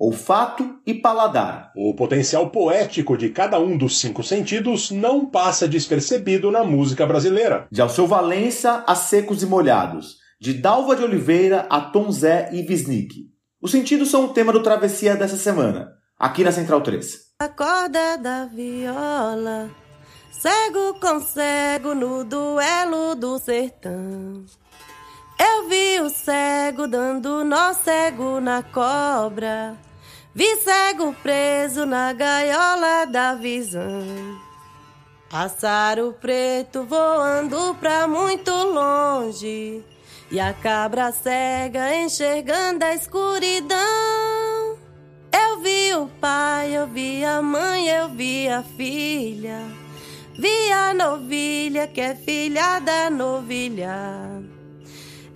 olfato e paladar. O potencial poético de cada um dos cinco sentidos não passa despercebido na música brasileira. De Alceu Valença a Secos e Molhados, de Dalva de Oliveira a Tom Zé e Visnick. Os sentidos são o tema do Travessia dessa semana, aqui na Central 3. A corda da viola, cego com cego no duelo do sertão. Eu vi o cego dando nó cego na cobra. Vi cego preso na gaiola da visão. Pássaro preto voando pra muito longe. E a cabra cega enxergando a escuridão. Eu vi o pai, eu vi a mãe, eu vi a filha. Vi a novilha que é filha da novilha.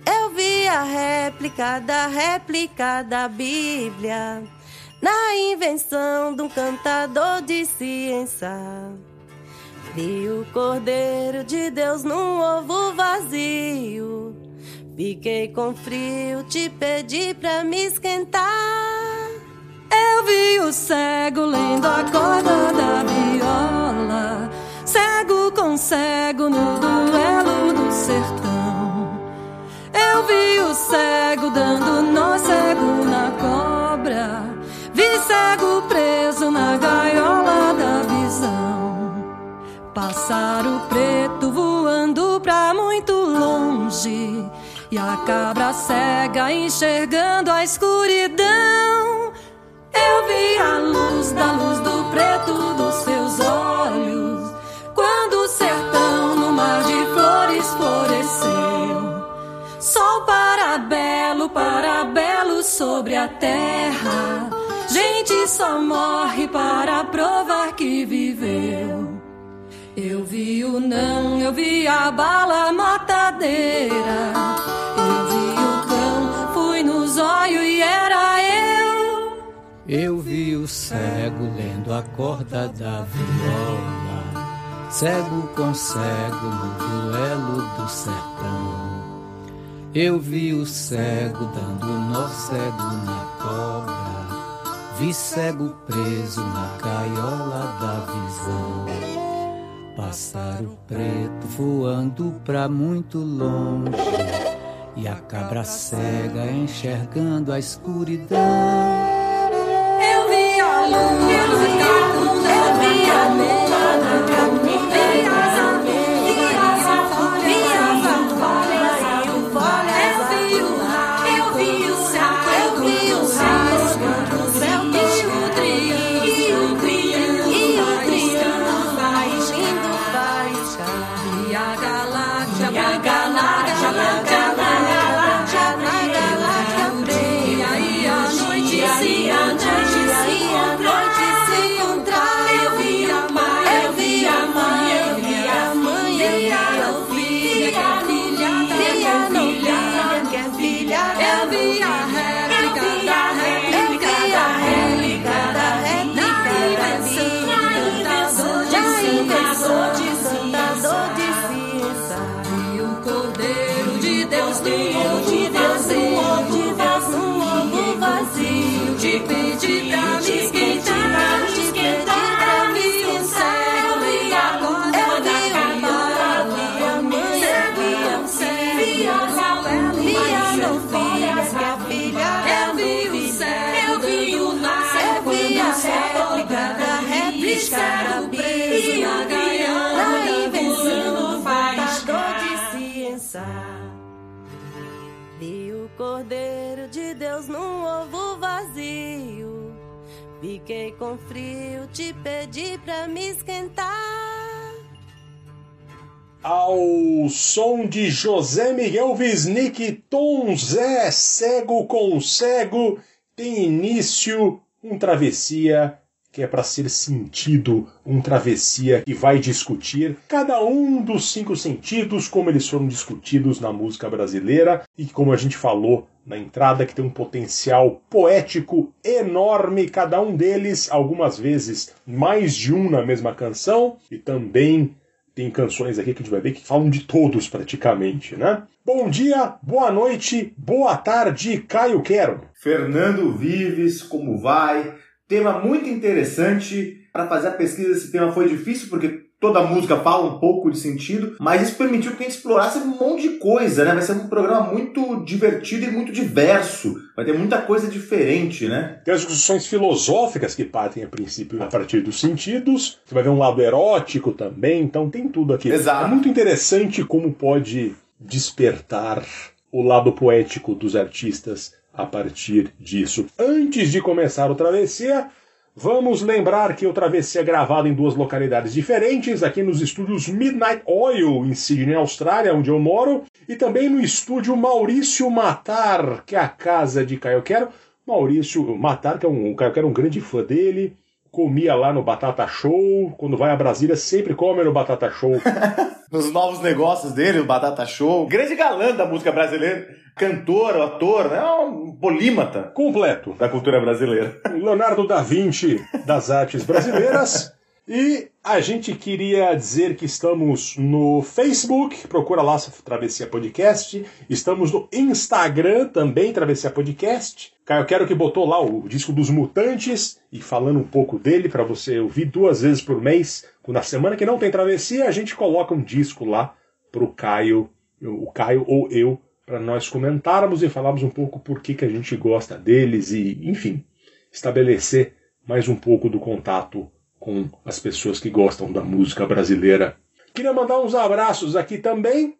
Eu vi a réplica da réplica da Bíblia na invenção de um cantador de ciência. Vi o Cordeiro de Deus num ovo vazio. Fiquei com frio, te pedi pra me esquentar. Eu vi o cego lendo a corda da viola, cego com cego no duelo do sertão. Eu vi o cego dando nó cego na cobra, cego preso na gaiola da visão. Pássaro preto voando pra muito longe. E a cabra cega enxergando a escuridão. Eu vi a luz da luz do preto dos seus olhos. Quando o sertão no mar de flores floresceu. Sol para belo, para belo sobre a terra. Só morre para provar que viveu. Eu vi o não, eu vi a bala matadeira. Eu vi o cão, fui nos olhos e era eu. Eu vi o cego lendo a corda da viola, cego com cego no duelo do sertão. Eu vi o cego dando nó cego na cobra, vi cego preso na gaiola da visão. Pássaro preto voando pra muito longe e a cabra cega enxergando a escuridão. Eu vi a lua, eu vi a lua, eu vi a lua, vi Deus num ovo vazio. Fiquei com frio, te pedi pra me esquentar. Ao som de José Miguel Wisnik, Tom Zé, cego com cego, tem início um travessia que é para ser sentido, um travessia que vai discutir cada um dos cinco sentidos, como eles foram discutidos na música brasileira e como a gente falou na entrada, que tem um potencial poético enorme, cada um deles, algumas vezes mais de um na mesma canção, e também tem canções aqui que a gente vai ver que falam de todos praticamente, né? Bom dia, boa noite, boa tarde, Caio Quero. Fernando Vives, como vai? Tema muito interessante. Para fazer a pesquisa desse tema foi difícil, porque toda música fala um pouco de sentido, mas isso permitiu que a gente explorasse um monte de coisa, né? Vai ser um programa muito divertido e muito diverso. Vai ter muita coisa diferente, né? Tem as discussões filosóficas que partem a princípio a partir dos sentidos. Você vai ver um lado erótico também, então tem tudo aqui. Exato. É muito interessante como pode despertar o lado poético dos artistas a partir disso. Antes de começar o Travessia, vamos lembrar que o Travessia é gravado em duas localidades diferentes, aqui nos estúdios Midnight Oil, em Sydney, Austrália, onde eu moro, e também no estúdio Maurício Matar, que é a casa de Caio Quero. Maurício Matar, que é um, o Caio Quero é um grande fã dele, comia lá no Batata Show, quando vai a Brasília sempre come no Batata Show. Nos novos negócios dele, o Batata Show. Grande galã da música brasileira. Cantor, ator, né? Um polímata Completo. da cultura brasileira. Leonardo da Vinci das artes brasileiras. E a gente queria dizer que estamos no Facebook, procura lá Travessia Podcast. Estamos no Instagram também, Travessia Podcast. Caio Quero que botou lá o disco dos Mutantes e falando um pouco dele para você ouvir duas vezes por mês. Na semana que não tem Travessia, a gente coloca um disco lá pro Caio, o Caio ou eu, para nós comentarmos e falarmos um pouco por que, que a gente gosta deles e, enfim, estabelecer mais um pouco do contato com as pessoas que gostam da música brasileira. Queria mandar uns abraços aqui também.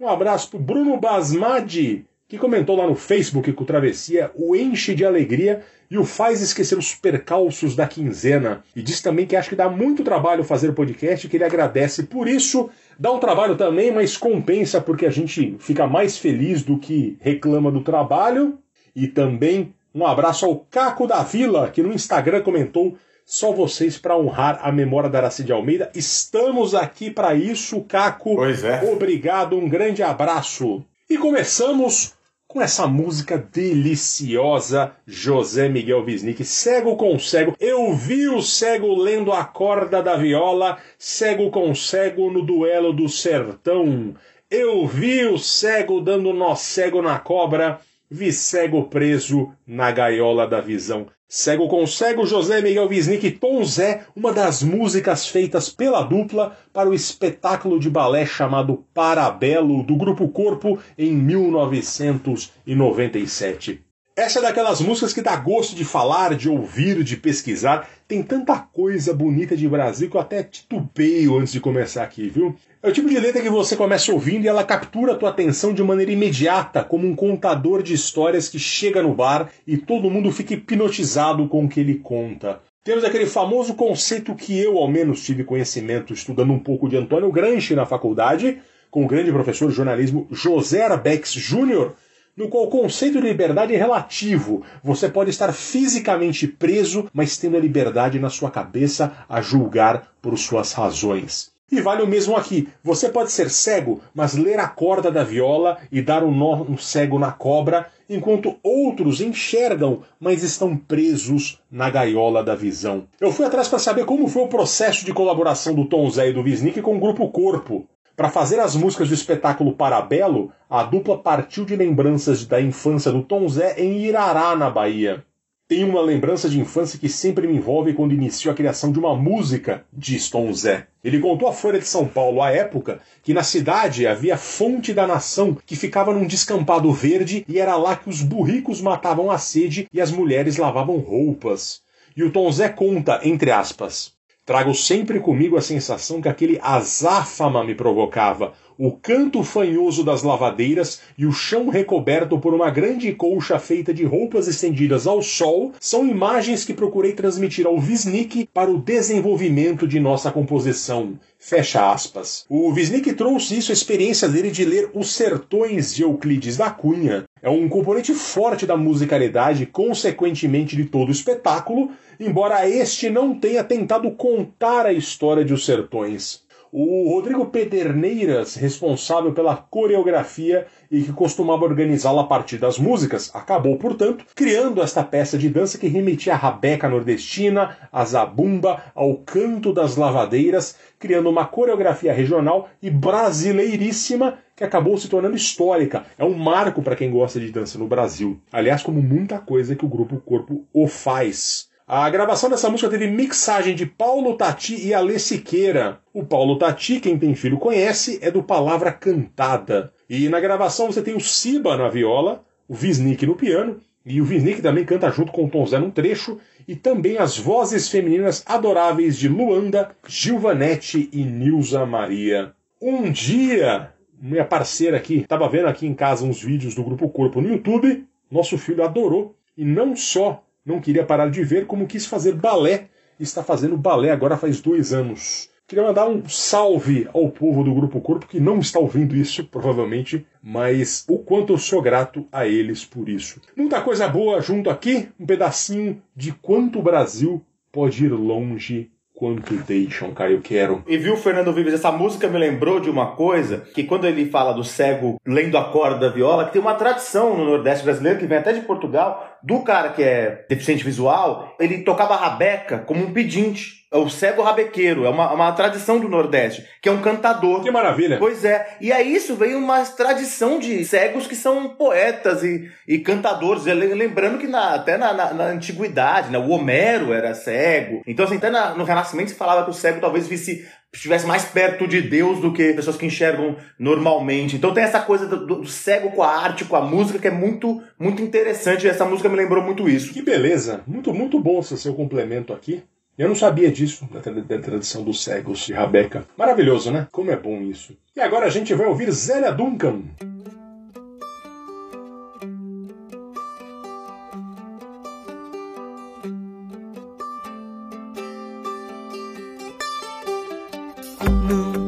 Um abraço pro Bruno Basmadi, que comentou lá no Facebook que o Travessia o enche de alegria e o faz esquecer os percalços da quinzena. E diz também que acha que dá muito trabalho fazer o podcast que ele agradece por isso. Dá um trabalho também, mas compensa porque a gente fica mais feliz do que reclama do trabalho. E também um abraço ao Caco da Vila, que no Instagram comentou só vocês para honrar a memória da Aracide Almeida. Estamos aqui para isso, Caco. Pois é. Obrigado, um grande abraço. E começamos com essa música deliciosa, José Miguel Wisnik, Cego com Cego. Eu vi o cego lendo a corda da viola, cego com cego no duelo do sertão. Eu vi o cego dando nó cego na cobra, vi cego preso na gaiola da visão. Cego com Cego, José Miguel Wisnik Tom Zé, uma das músicas feitas pela dupla para o espetáculo de balé chamado Parabelo, do Grupo Corpo, em 1997. Essa é daquelas músicas que dá gosto de falar, de ouvir, de pesquisar. Tem tanta coisa bonita de Brasil que eu até titubeio antes de começar aqui, viu? É o tipo de letra que você começa ouvindo e ela captura a tua atenção de maneira imediata, como um contador de histórias que chega no bar e todo mundo fica hipnotizado com o que ele conta. Temos aquele famoso conceito que eu, ao menos, tive conhecimento estudando um pouco de Antônio Gramsci na faculdade, com o grande professor de jornalismo José Arbex Jr., no qual o conceito de liberdade é relativo. Você pode estar fisicamente preso, mas tendo a liberdade na sua cabeça a julgar por suas razões. E vale o mesmo aqui. Você pode ser cego, mas ler a corda da viola e dar um nó um cego na cobra, enquanto outros enxergam, mas estão presos na gaiola da visão. Eu fui atrás para saber como foi o processo de colaboração do Tom Zé e do Wisnik com o Grupo Corpo. Para fazer as músicas do espetáculo Parabelo, a dupla partiu de lembranças da infância do Tom Zé em Irará, na Bahia. Tenho uma lembrança de infância que sempre me envolve quando iniciou a criação de uma música, diz Tom Zé. Ele contou à Folha de São Paulo, à época, que na cidade havia Fonte da Nação, que ficava num descampado verde e era lá que os burricos matavam a sede e as mulheres lavavam roupas. E o Tom Zé conta, entre aspas, Trago sempre comigo a sensação que aquele azáfama me provocava, o canto fanhoso das lavadeiras e o chão recoberto por uma grande colcha feita de roupas estendidas ao sol são imagens que procurei transmitir ao Wisnik para o desenvolvimento de nossa composição. Fecha aspas. O Wisnik trouxe isso a experiência dele de ler Os Sertões de Euclides da Cunha. É um componente forte da musicalidade, consequentemente de todo o espetáculo, embora este não tenha tentado contar a história de Os Sertões. O Rodrigo Pederneiras, responsável pela coreografia e que costumava organizá-la a partir das músicas, acabou, portanto, criando esta peça de dança que remetia à rabeca nordestina, à zabumba, ao canto das lavadeiras, criando uma coreografia regional e brasileiríssima que acabou se tornando histórica. É um marco para quem gosta de dança no Brasil. Aliás, como muita coisa que o grupo Corpo o faz. A gravação dessa música teve mixagem de Paulo Tati e Alê Siqueira. O Paulo Tati, quem tem filho conhece, é do Palavra Cantada. E na gravação você tem o Siba na viola, o Visnik no piano, e o Visnik também canta junto com o Tom Zé num trecho, e também as vozes femininas adoráveis de Luanda, Gilvanete e Nilza Maria. Um dia, minha parceira aqui, estava vendo aqui em casa uns vídeos do Grupo Corpo no YouTube, nosso filho adorou, e não só não queria parar de ver, como quis fazer balé. Está fazendo balé agora faz dois anos. Queria mandar um salve ao povo do Grupo Corpo que não está ouvindo isso, provavelmente, mas o quanto eu sou grato a eles por isso. Muita coisa boa junto aqui, um pedacinho de quanto o Brasil pode ir longe quanto deixam, cara, eu quero. E viu, Fernando Vives, essa música me lembrou de uma coisa, que quando ele fala do cego lendo a corda da viola, que tem uma tradição no Nordeste brasileiro, que vem até de Portugal, do cara que é deficiente visual, ele tocava rabeca como um pedinte. O cego rabequeiro, é uma, uma tradição do Nordeste, que é um cantador. Que maravilha! Pois é, e a isso veio uma tradição de cegos que são poetas e, e cantadores. Lembrando que na, até na, na, na antiguidade, né, o Homero era cego. Então, assim, até na, no Renascimento se falava que o cego talvez visse estivesse mais perto de Deus do que pessoas que enxergam normalmente. Então tem essa coisa do, do, cego com a arte, com a música, que é muito, muito interessante. E essa música me lembrou muito isso. Que beleza! Muito, muito bom esse seu complemento aqui. Eu não sabia disso, da, tradição dos cegos de Rabeca. Maravilhoso, né? Como é bom isso. E agora a gente vai ouvir Zélia Duncan.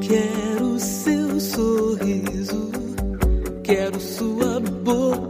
Quero seu sorriso, quero sua boca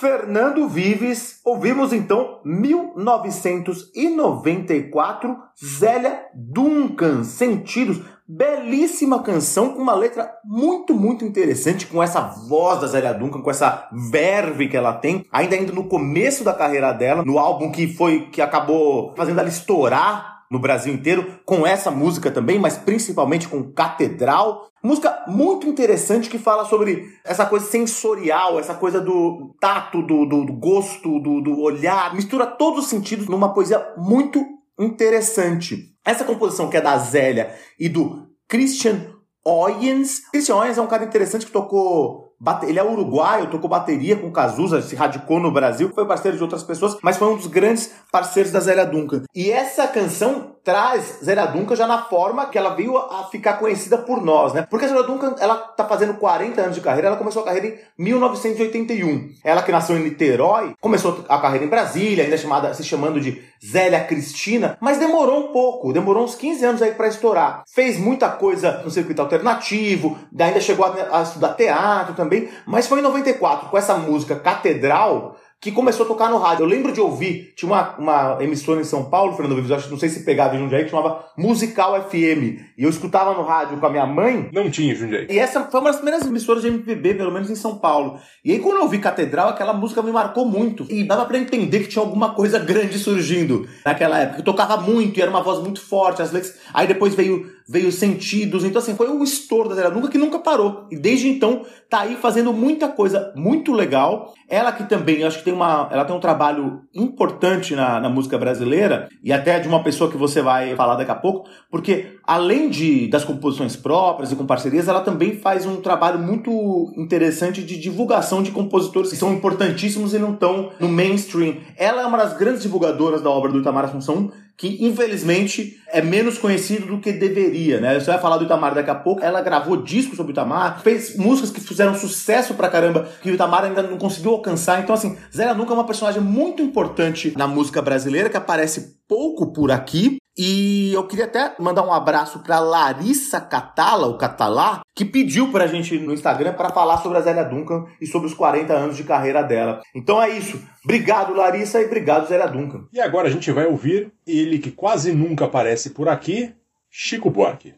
Fernando Vives, ouvimos então 1994, Zélia Duncan, Sentidos, belíssima canção com uma letra muito, muito interessante, com essa voz da Zélia Duncan, com essa verve que ela tem, ainda ainda no começo da carreira dela, no álbum que foi que acabou fazendo ela estourar no Brasil inteiro, com essa música também, mas principalmente com Catedral. Música muito interessante que fala sobre essa coisa sensorial, essa coisa do tato, do, do, do gosto, do, do olhar, mistura todos os sentidos numa poesia muito interessante. Essa composição que é da Zélia e do Christian Oyens. Christian Oyens é um cara interessante que tocou ele é uruguaio, tocou bateria com Cazuza, se radicou no Brasil, foi parceiro de outras pessoas, mas foi um dos grandes parceiros da Zélia Duncan. E essa canção traz Zélia Duncan já na forma que ela veio a ficar conhecida por nós, né? Porque a Zélia Duncan, ela tá fazendo 40 anos de carreira, ela começou a carreira em 1981. Ela que nasceu em Niterói, começou a carreira em Brasília, ainda chamada, se chamando de Zélia Cristina, mas demorou um pouco, demorou uns 15 anos aí pra estourar. Fez muita coisa no circuito alternativo, ainda chegou a, a estudar teatro também, mas foi em 94, com essa música Catedral, que começou a tocar no rádio. Eu lembro de ouvir, tinha uma, uma emissora em São Paulo, Fernando Vives, acho, não sei se pegava em Jundiaí, que chamava Musical FM. E eu escutava no rádio com a minha mãe. Não tinha, Jundiaí. E essa foi uma das primeiras emissoras de MPB, pelo menos em São Paulo. E aí quando eu ouvi Catedral, aquela música me marcou muito. E dava pra entender que tinha alguma coisa grande surgindo naquela época. Eu tocava muito e era uma voz muito forte, as letras... Aí depois veio, veio Sentidos. Então assim, foi um estouro da Zélia Nunca que nunca parou. E desde então tá aí fazendo muita coisa muito legal. Ela que também, acho que tem uma, ela tem um trabalho importante na, na música brasileira e até de uma pessoa que você vai falar daqui a pouco, porque além de das composições próprias e com parcerias, ela também faz um trabalho muito interessante de divulgação de compositores que são importantíssimos e não estão no mainstream. Ela é uma das grandes divulgadoras da obra do Itamar Assunção, que infelizmente é menos conhecido do que deveria, né? Você vai falar do Itamar daqui a pouco. Ela gravou discos sobre o Itamar, fez músicas que fizeram sucesso pra caramba, que o Itamar ainda não conseguiu alcançar. Então, assim, Zélia Nunca é uma personagem muito importante na música brasileira, que aparece pouco por aqui. E eu queria até mandar um abraço pra Larissa Catala, o Catalá, que pediu pra gente no Instagram para falar sobre a Zélia Duncan e sobre os 40 anos de carreira dela. Então é isso. Obrigado, Larissa, e obrigado, Zélia Duncan. E agora a gente vai ouvir ele que quase nunca aparece por aqui, Chico Buarque.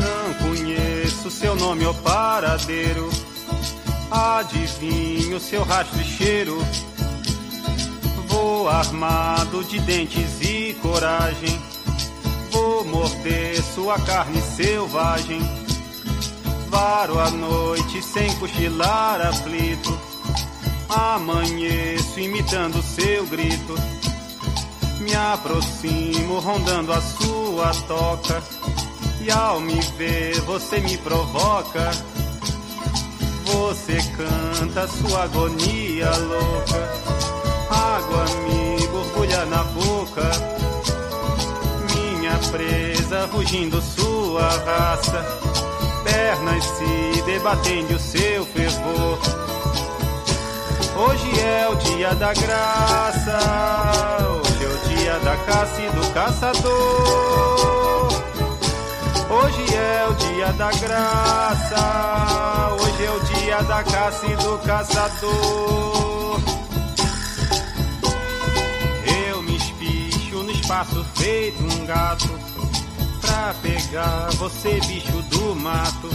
Não conheço seu nome ou paradeiro. Adivinho seu rastro e cheiro. Vou armado de dentes e coragem. Vou morder sua carne selvagem. Varo a noite sem cochilar aflito. Amanheço imitando seu grito. Me aproximo rondando a sua toca. E ao me ver você me provoca. Você canta sua agonia louca. Água me borbulha na boca. Minha presa rugindo sua raça. Pernas se debatendo o seu fervor. Hoje é o dia da graça. Hoje é o dia da caça e do caçador. Hoje é o dia da graça. Hoje é o dia da caça e do caçador. Eu me espicho no espaço feito um gato. Pra pegar você, bicho do mato.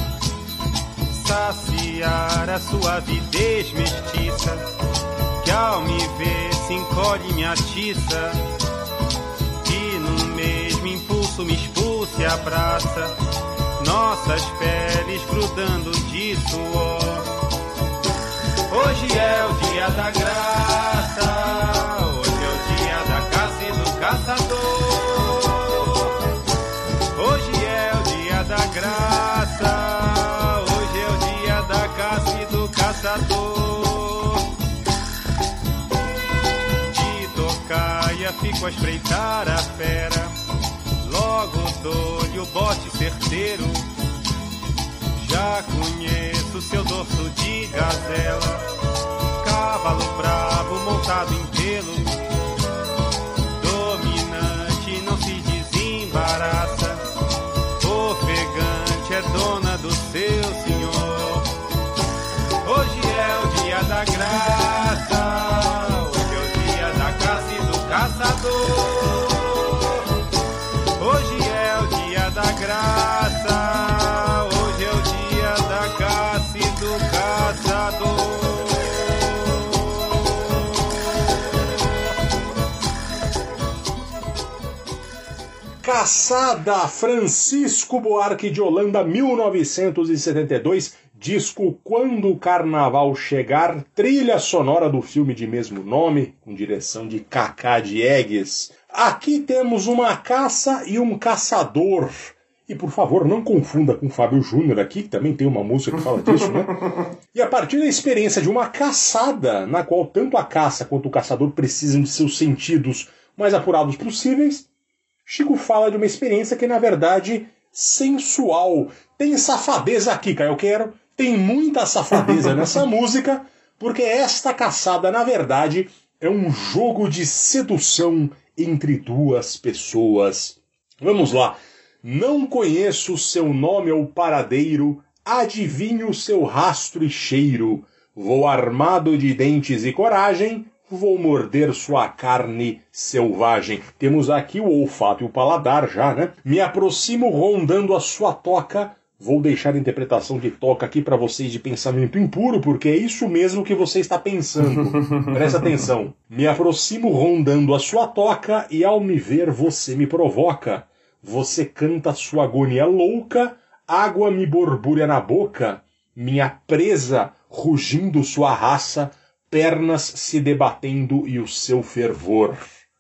saciar a sua avidez mestiça, que ao me ver se encolhe me atiça, e no mesmo impulso me expulsa e abraça, nossas peles grudando de suor. Hoje é o dia da graça, hoje é o dia da caça e do caçador. Do caçador. De tocaia fico a espreitar a fera, logo dou-lhe o bote certeiro. Já conheço seu dorso de gazela, cavalo bravo montado em pelo. Dominante não se desembaraça, ofegante é dona do seu senhor. Da graça, hoje é o dia da caça e do caçador. Hoje é o dia da graça, hoje é o dia da caça e do caçador. Caçada Francisco Buarque de Holanda, 1972, disco Quando o Carnaval Chegar, trilha sonora do filme de mesmo nome, com direção de Cacá Diegues. Aqui temos uma caça e um caçador. E por favor, não confunda com Fábio Júnior aqui, que também tem uma música que fala disso, né? E a partir da experiência de uma caçada, na qual tanto a caça quanto o caçador precisam de seus sentidos mais apurados possíveis, Chico fala de uma experiência que, na verdade, sensual. Tem safadeza aqui, Caio Quero. Tem muita safadeza nessa música, porque esta caçada, na verdade, é um jogo de sedução entre duas pessoas. Vamos lá. Não conheço seu nome ou paradeiro, adivinho seu rastro e cheiro. Vou armado de dentes e coragem, vou morder sua carne selvagem. Temos aqui o olfato e o paladar já, né? Me aproximo rondando a sua toca. Vou deixar a interpretação de toca aqui para vocês de pensamento impuro, porque é isso mesmo que você está pensando. Presta atenção. Me aproximo rondando a sua toca e ao me ver você me provoca. Você canta sua agonia louca, água me borbulha na boca, minha presa rugindo sua raça, pernas se debatendo e o seu fervor.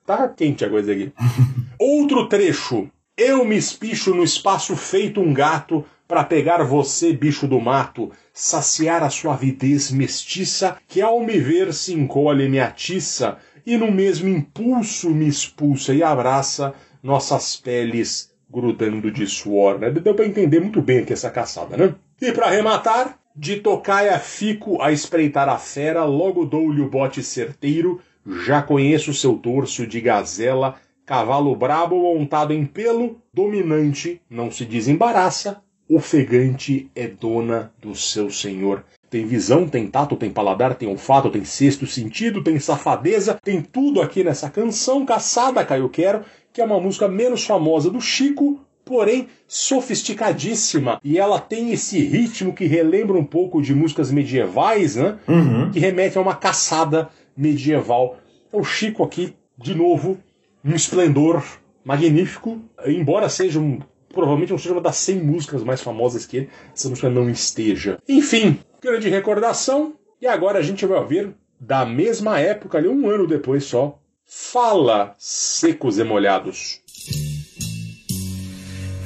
Tá quente a coisa aqui. Outro trecho. Eu me espicho no espaço feito um gato para pegar você, bicho do mato, saciar a sua avidez mestiça, que ao me ver se encolhe e me atiça, e no mesmo impulso me expulsa e abraça, nossas peles grudando de suor, né? Deu para entender muito bem aqui essa caçada, né? E para arrematar, de tocaia fico a espreitar a fera, logo dou-lhe o bote certeiro, já conheço seu torso de gazela, cavalo brabo montado em pelo, dominante, não se desembaraça, ofegante é dona do seu senhor. Tem visão, tem tato, tem paladar, tem olfato, tem sexto sentido, tem safadeza, tem tudo aqui nessa canção caçada, Caio Quero, que é uma música menos famosa do Chico, porém sofisticadíssima. E ela tem esse ritmo que relembra um pouco de músicas medievais, né? Uhum. Que remete a uma caçada medieval. O Chico aqui, de novo, um esplendor magnífico, embora seja um. Provavelmente não seja uma das 100 músicas mais famosas que ele, essa música não esteja. Enfim, grande recordação. E agora a gente vai ouvir, da mesma época, ali, um ano depois só, Fala, Secos e Molhados.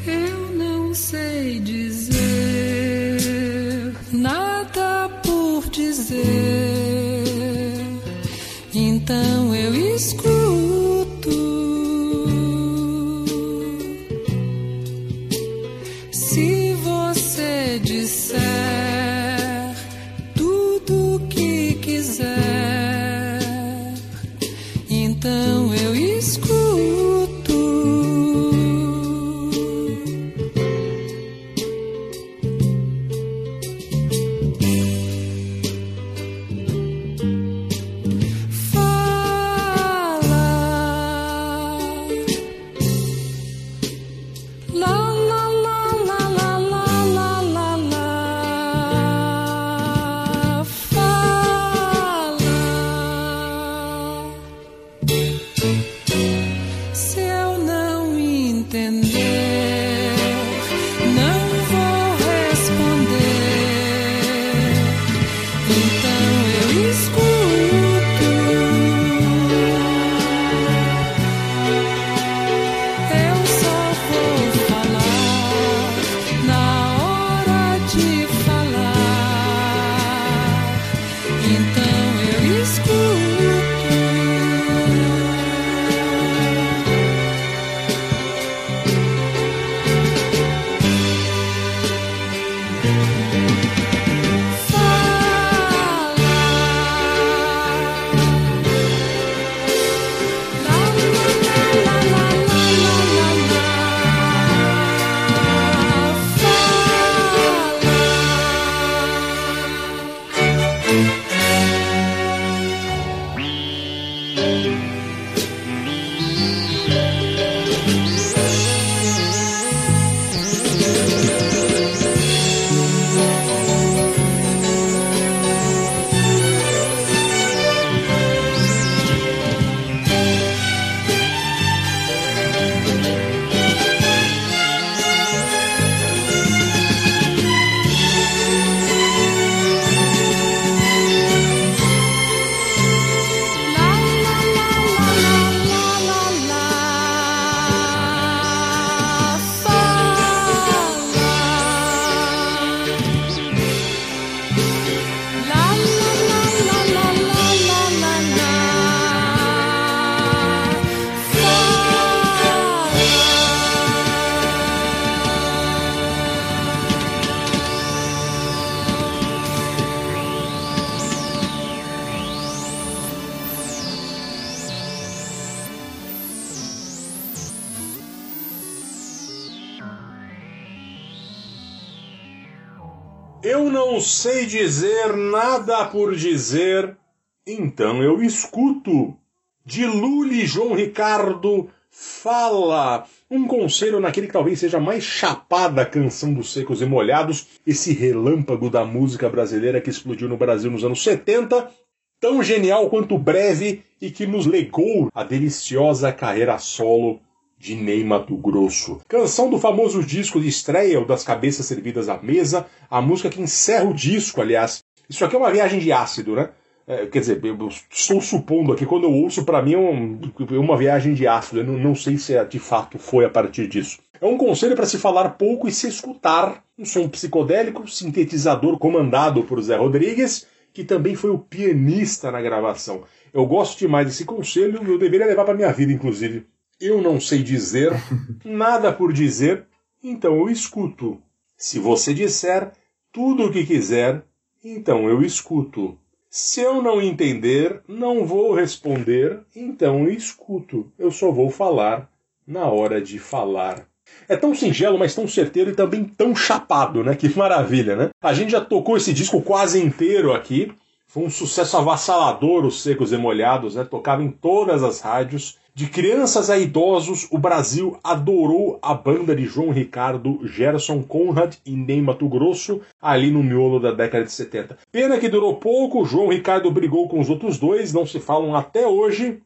Eu não sei dizer nada por dizer, então eu escuto. Se você disser sei dizer nada por dizer, então eu escuto. De Lully João Ricardo fala. Um conselho naquele que talvez seja mais chapada canção dos secos e molhados, esse relâmpago da música brasileira que explodiu no Brasil nos anos 70, tão genial quanto breve e que nos legou a deliciosa carreira solo de Ney Mato Grosso. Canção do famoso disco de estreia, o das cabeças servidas à mesa, a música que encerra o disco, aliás. Isso aqui é uma viagem de ácido, né? É, quer dizer, eu estou supondo aqui, quando eu ouço, para mim é um, uma viagem de ácido. Eu não, não sei se é, de fato foi a partir disso. É um conselho para se falar pouco e se escutar. Um som psicodélico, sintetizador comandado por Zé Rodrigues, que também foi o pianista na gravação. Eu gosto demais desse conselho eu deveria levar para minha vida, inclusive. Eu não sei dizer, nada por dizer, então eu escuto. Se você disser tudo o que quiser, então eu escuto. Se eu não entender, não vou responder, então eu escuto. Eu só vou falar na hora de falar. É tão singelo, mas tão certeiro e também tão chapado, né? Que maravilha, né? A gente já tocou esse disco quase inteiro aqui. Foi um sucesso avassalador, os Secos e Molhados, né? Tocava em todas as rádios. De crianças a idosos, o Brasil adorou a banda de João Ricardo, Gerson Conrad e Ney Mato Grosso, ali no miolo da década de 70. Pena que durou pouco, João Ricardo brigou com os outros dois, não se falam até hoje.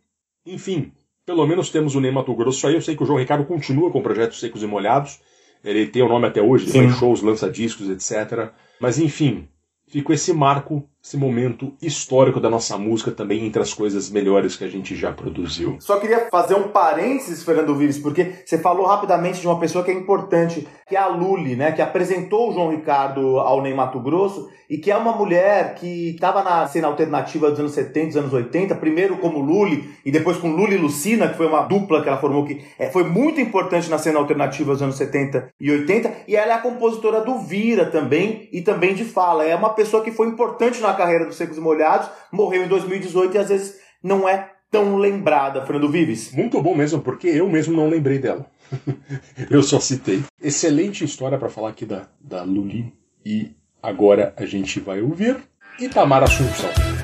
Enfim, pelo menos temos o Ney Mato Grosso aí. Eu sei que o João Ricardo continua com projetos secos e molhados. Ele tem o nome até hoje, ele faz shows, lança discos, etc. Mas enfim, ficou esse marco, esse momento histórico da nossa música também entre as coisas melhores que a gente já produziu. Só queria fazer um parênteses, Fernando Vires, porque você falou rapidamente de uma pessoa que é importante, que é a Luli, né, que apresentou o João Ricardo ao Ney Mato Grosso e que é uma mulher que estava na cena alternativa dos anos 70, dos anos 80, primeiro como Luli e depois com Luli e Lucina, que foi uma dupla que ela formou que é, foi muito importante na cena alternativa dos anos 70 e 80, e ela é a compositora do Vira também e também de Fala. É uma pessoa que foi importante na carreira dos Secos e Molhados, morreu em 2018 e às vezes não é tão lembrada, Fernando Vives. Muito bom mesmo, porque eu mesmo não lembrei dela. eu só citei. Excelente história para falar aqui da, da Luli. E agora a gente vai ouvir Itamar Assunção.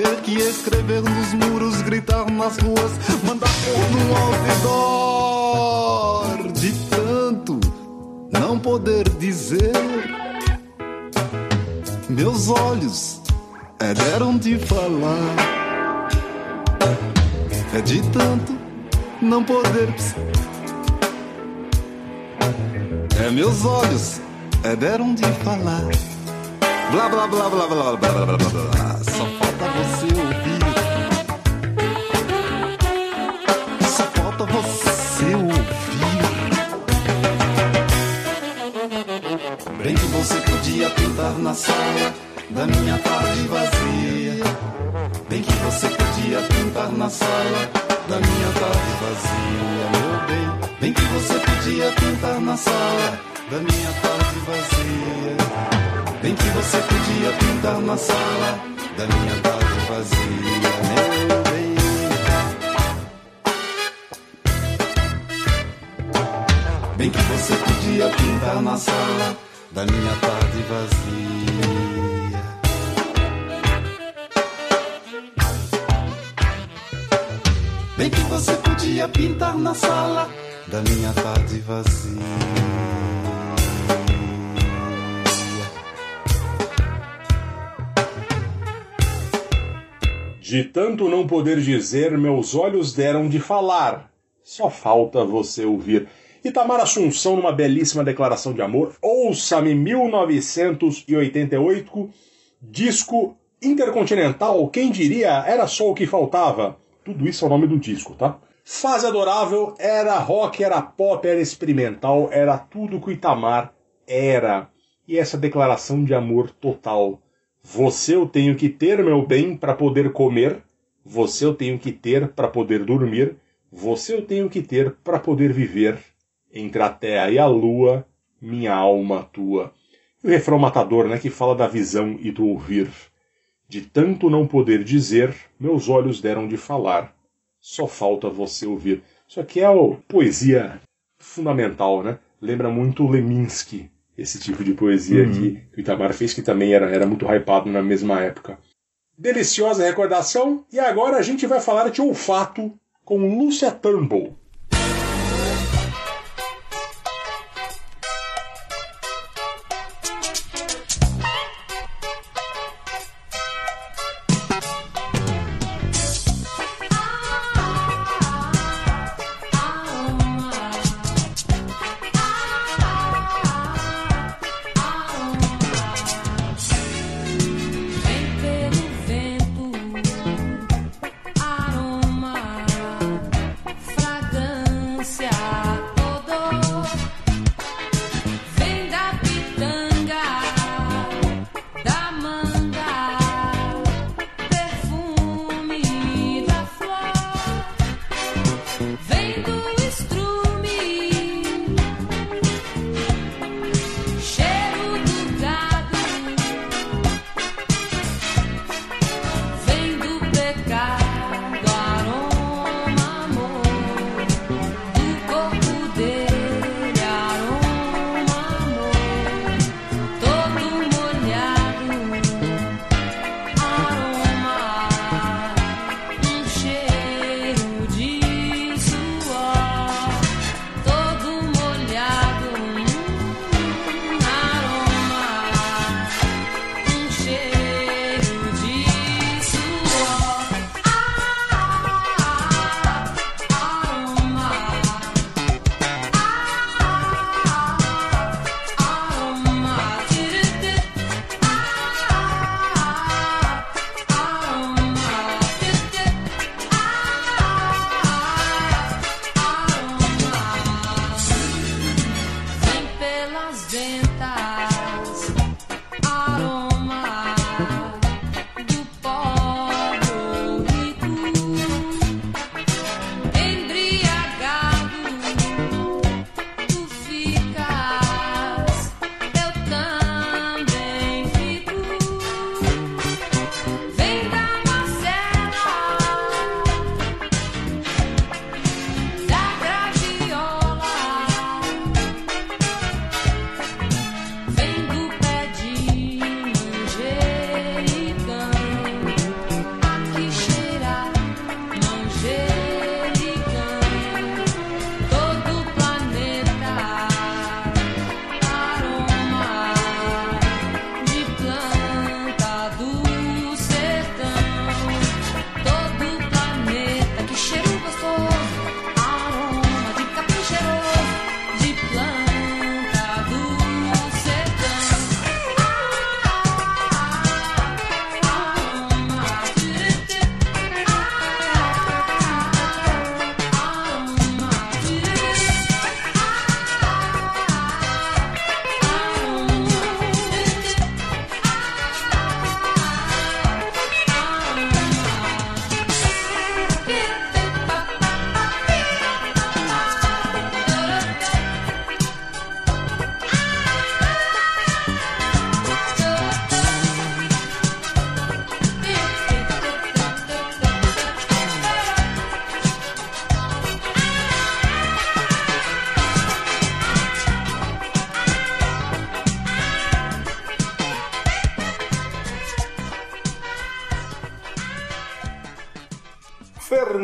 ter que escrever nos muros, gritar nas ruas, mandar por no outdoor. De tanto não poder dizer, meus olhos é deram de falar. É de tanto não poder. É meus olhos é deram de falar. Blá blá blá blá blá blá blá blá blá blá. Só fala falta você ouvir. Só falta você ouvir. Bem que você podia pintar na sala da minha tarde vazia. Bem que você podia pintar na sala da minha tarde vazia, meu bem. Bem que você podia pintar na sala da minha tarde vazia. Bem que você podia pintar na sala da minha tarde vazia, meu bem. Bem que você podia pintar na sala da minha tarde vazia. Bem que você podia pintar na sala da minha tarde vazia. De tanto não poder dizer, meus olhos deram de falar. Só falta você ouvir. Itamar Assunção, numa belíssima declaração de amor. Ouça-me 1988, disco intercontinental. Quem diria? Era só o que faltava. Tudo isso é o nome do disco, tá? Fase adorável, era rock, era pop, era experimental, era tudo que o Itamar era. E essa declaração de amor total. Você eu tenho que ter, meu bem, para poder comer. Você eu tenho que ter para poder dormir. Você eu tenho que ter para poder viver. Entre a terra e a lua, minha alma tua. E o refrão matador, né, que fala da visão e do ouvir. De tanto não poder dizer, meus olhos deram de falar. Só falta você ouvir. Isso aqui é a poesia fundamental, né? Lembra muito Leminski, esse tipo de poesia Uhum. que, o Itamar fez, que também era, era muito hypado na mesma época. Deliciosa recordação, e agora a gente vai falar de olfato com Lúcia Turnbull.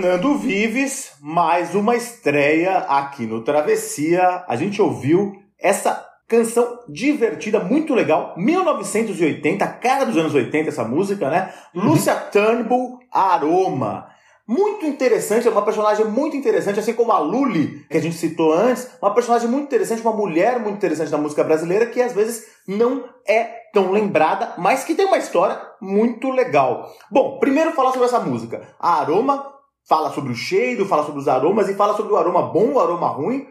Fernando Vives, mais uma estreia aqui no Travessia. A gente ouviu essa canção divertida, muito legal, 1980, cara dos anos 80 essa música, né? Lúcia Turnbull, Aroma. Muito interessante, é uma personagem muito interessante, assim como a Luli, que a gente citou antes, uma personagem muito interessante, uma mulher muito interessante da música brasileira, que às vezes não é tão lembrada, mas que tem uma história muito legal. Bom, primeiro falar sobre essa música. A Aroma fala sobre o cheiro, fala sobre os aromas e fala sobre o aroma bom, o aroma ruim.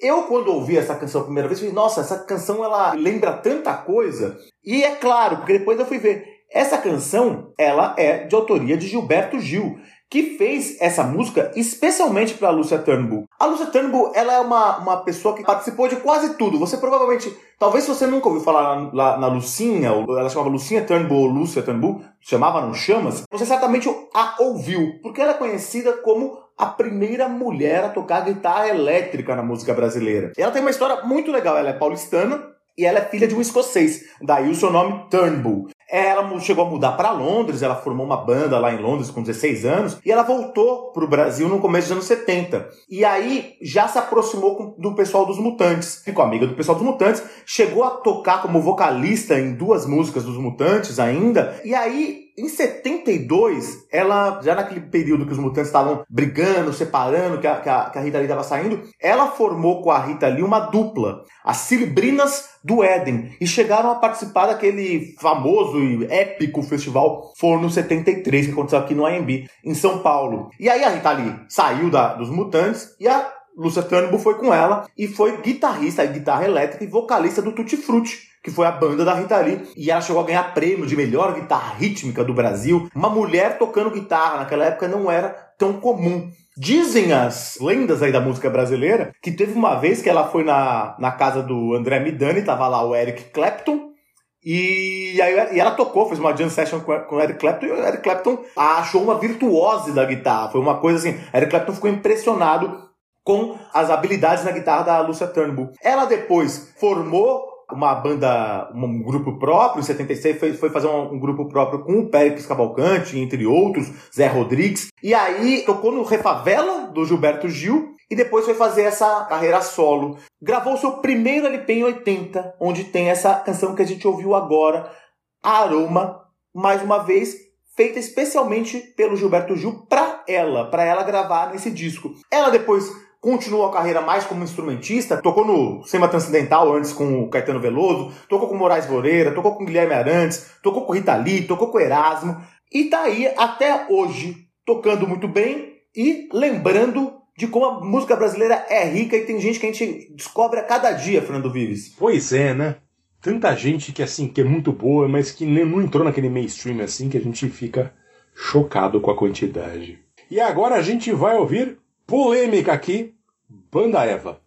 Eu, quando ouvi essa canção a primeira vez, falei, nossa, essa canção ela lembra tanta coisa. E é claro, porque depois eu fui ver. Essa canção, ela é de autoria de Gilberto Gil, que fez essa música especialmente para a Lúcia Turnbull. A Lúcia Turnbull, ela é uma, uma pessoa que participou de quase tudo. Você provavelmente, talvez você nunca ouviu falar na, na Lucinha, ou ela chamava Lucinha Turnbull ou Lúcia Turnbull, chamava não chamas, você certamente a ouviu, porque ela é conhecida como a primeira mulher a tocar guitarra elétrica na música brasileira. Ela tem uma história muito legal, ela é paulistana, e ela é filha de um escocês, daí o seu nome Turnbull. Ela chegou a mudar para Londres, ela formou uma banda lá em Londres com 16 anos e ela voltou para o Brasil no começo dos anos 70. E aí já se aproximou do pessoal dos Mutantes, ficou amiga do pessoal dos Mutantes, chegou a tocar como vocalista em duas músicas dos Mutantes ainda. E aí em 72, ela, já naquele período que os mutantes estavam brigando, separando, que a, que a, que a Rita Lee estava saindo, ela formou com a Rita Lee uma dupla, as Cilibrinas do Éden, e chegaram a participar daquele famoso e épico festival Forno 73, que aconteceu aqui no AMB, em São Paulo. E aí a Rita Lee saiu da, dos mutantes e a Lúcia Turnbull foi com ela e foi guitarrista, guitarra elétrica e vocalista do Tutti Frutti, que foi a banda da Rita Lee, e ela chegou a ganhar prêmio de melhor guitarra rítmica do Brasil. Uma mulher tocando guitarra naquela época não era tão comum. Dizem as lendas aí da música brasileira que teve uma vez que ela foi na, na casa do André Midani, tava lá o Eric Clapton, e, aí, e ela tocou, fez uma jam session com, com o Eric Clapton, e o Eric Clapton achou uma virtuose da guitarra. Foi uma coisa assim, Eric Clapton ficou impressionado com as habilidades na guitarra da Lúcia Turnbull. Ela depois formou uma banda, um grupo próprio, em 76 foi, foi fazer um, um, grupo próprio com o Pérez Cavalcante, entre outros, Zé Rodrigues, e aí tocou no Refavela, do Gilberto Gil, e depois foi fazer essa carreira solo. Gravou seu primeiro LP em 80, onde tem essa canção que a gente ouviu agora, Aroma, mais uma vez, feita especialmente pelo Gilberto Gil para ela, para ela gravar nesse disco. Ela depois continuou a carreira mais como instrumentista, tocou no Sema Transcendental antes com o Caetano Veloso, tocou com Moraes Moreira, tocou com Guilherme Arantes, tocou com Rita Lee, tocou com Erasmo, e tá aí até hoje tocando muito bem e lembrando de como a música brasileira é rica e tem gente que a gente descobre a cada dia, Fernando Vives. Pois é, né? Tanta gente que assim que é muito boa, mas que não entrou naquele mainstream assim que a gente fica chocado com a quantidade. E agora a gente vai ouvir polêmica aqui, Banda Eva.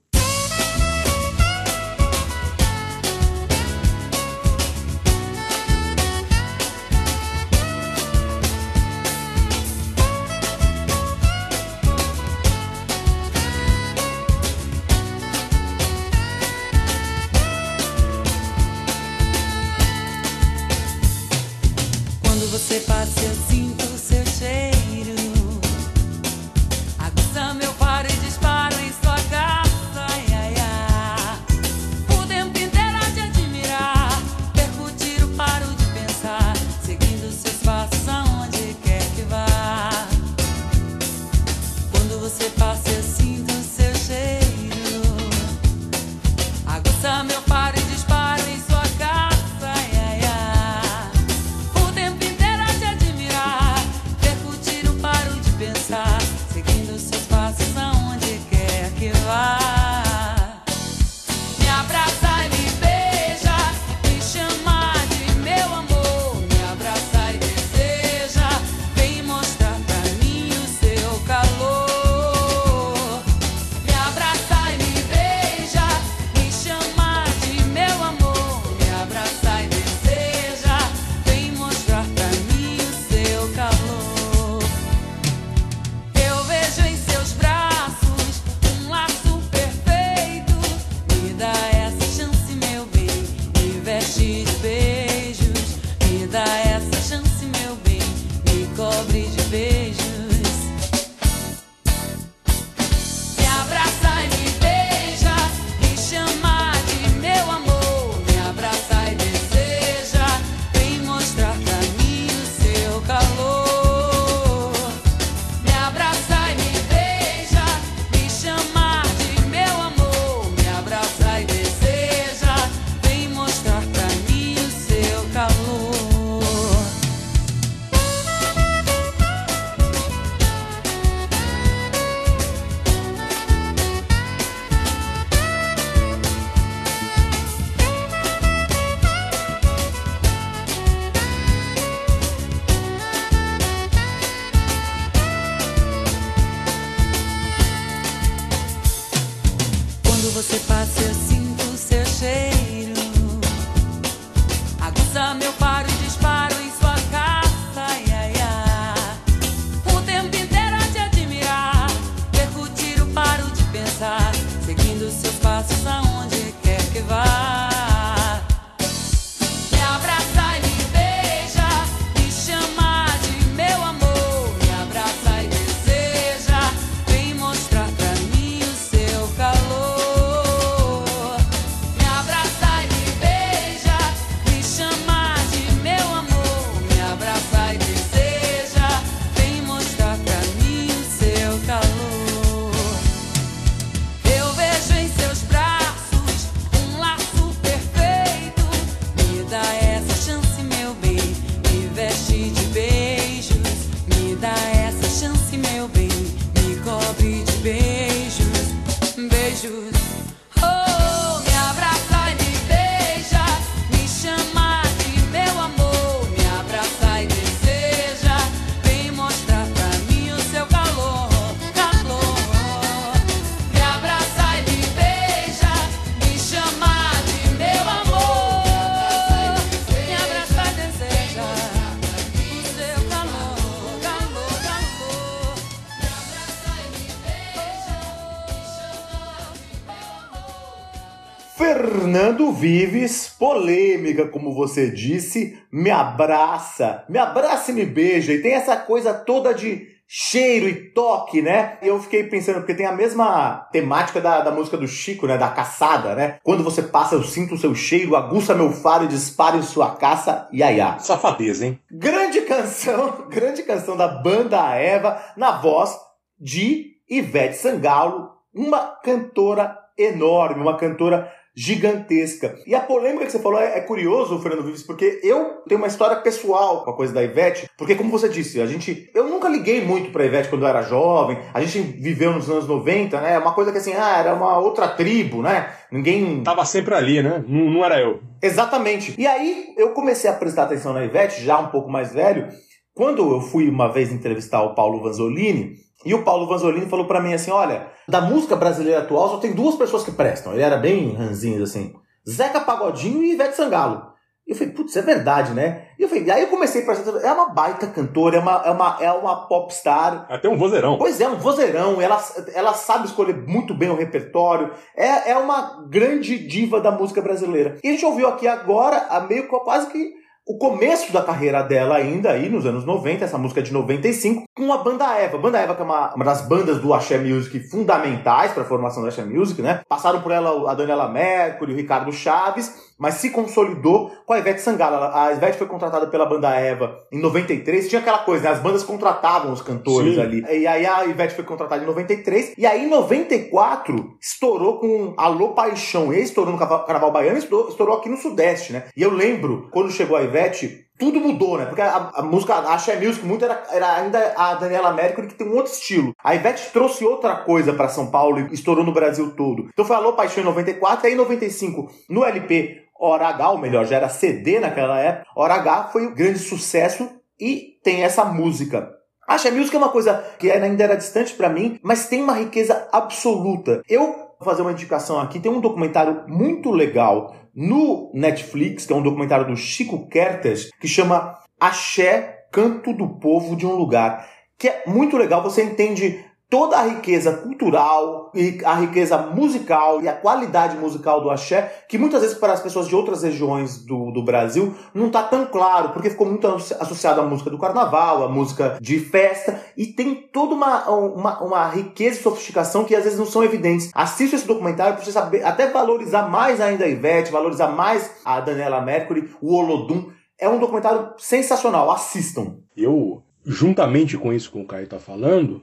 Vives, polêmica, como você disse, me abraça, me abraça e me beija, e tem essa coisa toda de cheiro e toque, né? E eu fiquei pensando, porque tem a mesma temática da, da música do Chico, né? Da caçada, né? Quando você passa, eu sinto o seu cheiro, aguça meu faro e disparo em sua caça, iaiá. Safadeza, hein? Grande canção, grande canção da banda Eva, na voz de Ivete Sangalo, uma cantora enorme, uma cantora gigantesca. E a polêmica que você falou é, é curioso, Fernando Vives, porque eu tenho uma história pessoal com a coisa da Ivete, porque como você disse, a gente, eu nunca liguei muito pra Ivete quando eu era jovem, a gente viveu nos anos 90, né? Uma coisa que assim, ah, era uma outra tribo, né? Ninguém Tava sempre ali, né? Não, não era eu. Exatamente. E aí eu comecei a prestar atenção na Ivete, já um pouco mais velho, quando eu fui uma vez entrevistar o Paulo Vanzolini, e o Paulo Vanzolini falou pra mim assim: olha, da música brasileira atual só tem duas pessoas que prestam. Ele era bem ranzinho assim: Zeca Pagodinho e Ivete Sangalo. E eu falei, putz, é verdade, né? E eu falei, aí eu comecei a prestar é uma baita cantora, é uma, é uma, é uma popstar. Até um vozeirão. Pois é, um vozeirão, ela, ela sabe escolher muito bem o repertório, é, é uma grande diva da música brasileira. E a gente ouviu aqui agora, a meio quase que o começo da carreira dela ainda aí nos anos 90, essa música é de 95, com a banda Eva. A banda Eva que é uma, uma das bandas do Axé Music fundamentais para a formação do Axé Music, né? Passaram por ela a Daniela Mercury, o Ricardo Chaves, mas se consolidou com a Ivete Sangalo. A Ivete foi contratada pela banda Eva em 93, tinha aquela coisa, né? As bandas contratavam os cantores Sim. ali. E aí a Ivete foi contratada em 93, e aí em 94 estourou com Alô Paixão. E estourou no Carnaval Baiano, estourou, estourou aqui no Sudeste, né? E eu lembro, quando chegou a Ivete, tudo mudou, né? Porque a, a música, a Axé Music, muito era, era ainda a Daniela Mercury, que tem um outro estilo. A Ivete trouxe outra coisa pra São Paulo e estourou no Brasil todo. Então foi Alô Paixão em 94, e aí em 95, no LP Hora H, ou melhor, já era CD naquela época, Hora H foi um grande sucesso e tem essa música. A Axé Music é uma coisa que ainda era distante pra mim, mas tem uma riqueza absoluta. Eu fazer uma indicação aqui, tem um documentário muito legal no Netflix, que é um documentário do Chico Kertes, que chama Axé, Canto do Povo de um Lugar, que é muito legal, você entende toda a riqueza cultural e a riqueza musical e a qualidade musical do axé, que muitas vezes para as pessoas de outras regiões do, do Brasil não está tão claro, porque ficou muito associado à música do carnaval, à música de festa, e tem toda uma, uma, uma riqueza e sofisticação que às vezes não são evidentes. Assista esse documentário para você saber, até valorizar mais ainda a Ivete, valorizar mais a Daniela Mercury, o Olodum. É um documentário sensacional, assistam. Eu, juntamente com isso que o Caio tá falando,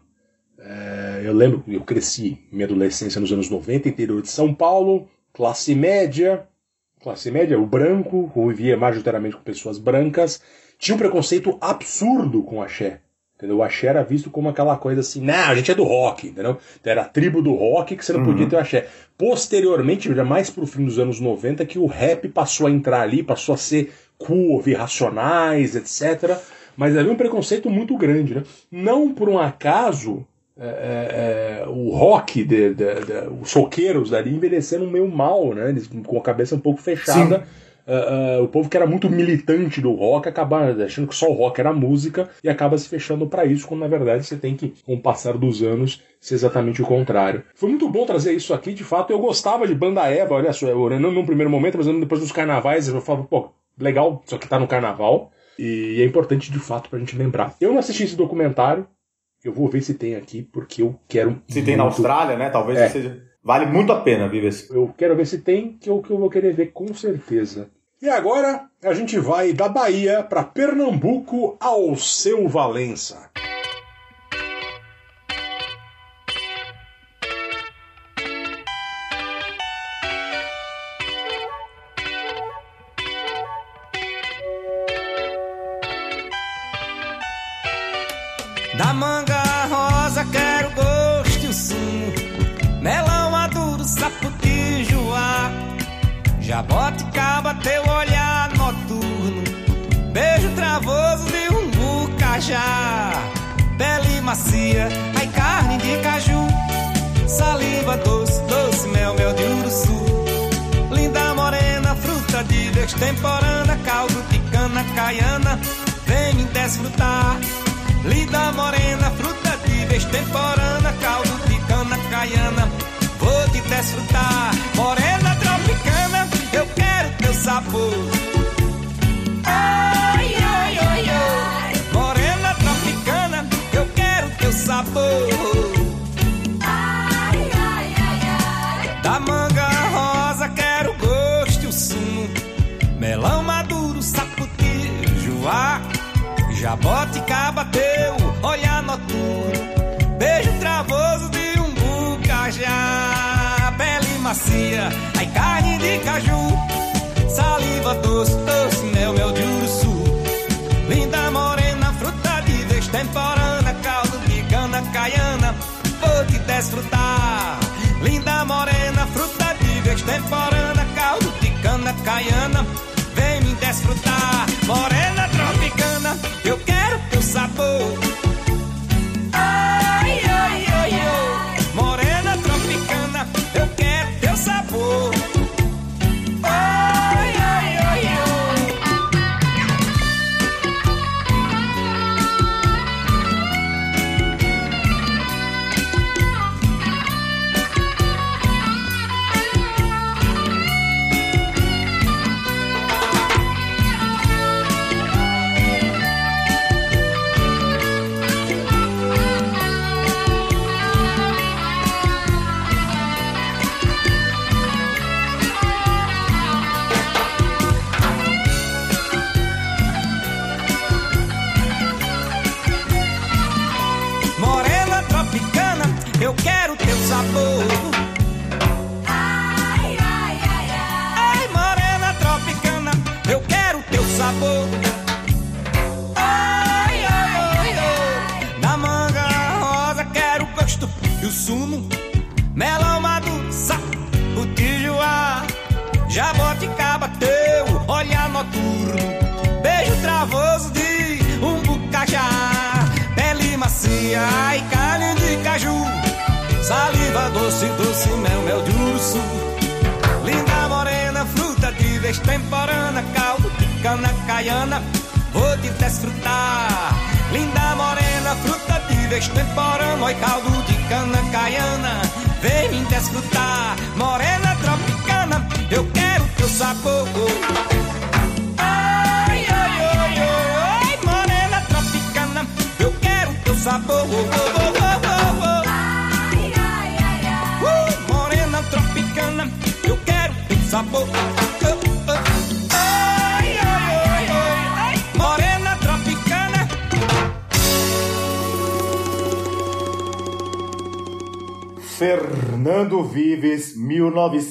é, eu lembro que eu cresci minha adolescência nos anos 90, interior de São Paulo, classe média, classe média, o branco, convivia majoritariamente com pessoas brancas, tinha um preconceito absurdo com o axé. Entendeu? O axé era visto como aquela coisa assim, não, a gente é do rock, entendeu? Então, era a tribo do rock que você não Uhum. podia ter o axé. Posteriormente, já mais pro fim dos anos 90, que o rap passou a entrar ali, passou a ser cool, racionais, etc. Mas havia um preconceito muito grande, né? Não por um acaso é, é, é, o rock, de, de- de- os roqueiros dali envelheceram meio mal, né? Eles com a cabeça um pouco fechada. É, é, o povo que era muito militante do rock acaba achando que só o rock era música e acaba se fechando pra isso, quando na verdade você tem que, com o passar dos anos, ser exatamente o contrário. Foi muito bom trazer isso aqui, de fato. Eu gostava de Banda Eva, olha só, eu, não num primeiro momento, mas depois dos carnavais eu falava, pô, legal, isso aqui tá no carnaval. E é importante de fato pra gente lembrar. Eu não assisti esse documentário, eu vou ver se tem aqui, porque eu quero. Se tem na muito- Austrália, né? Talvez É. seja. Vale muito a pena, Vives. Eu quero ver se tem, que eu, que eu vou querer ver com certeza. E agora a gente vai da Bahia para Pernambuco ao seu Valença.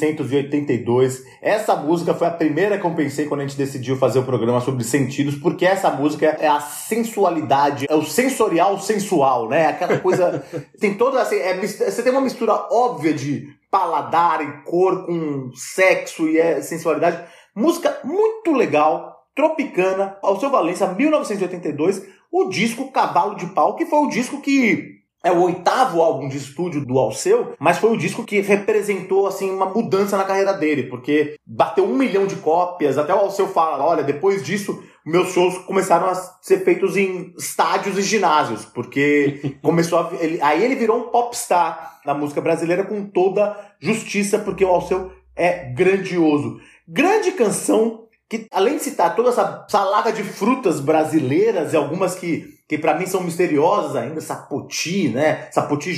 1982. Essa música foi a primeira que eu pensei quando a gente decidiu fazer o programa sobre sentidos, porque essa música é a sensualidade, é o sensorial sensual, né? Aquela coisa. tem toda assim, é você tem uma mistura óbvia de paladar e cor com sexo e é sensualidade. Música muito legal, tropicana, ao seu Valença, 1982, o disco Cavalo de Pau, que foi o disco que É o oitavo álbum de estúdio do Alceu, mas foi o disco que representou assim uma mudança na carreira dele, porque bateu um milhão de cópias. Até o Alceu fala: olha, depois disso meus shows começaram a ser feitos em estádios e ginásios, porque começou a, ele, aí ele virou um popstar na música brasileira com toda justiça, porque o Alceu é grandioso. Grande canção que além de citar toda essa salada de frutas brasileiras e algumas que, que para mim são misteriosas ainda, sapoti, né? Sapoti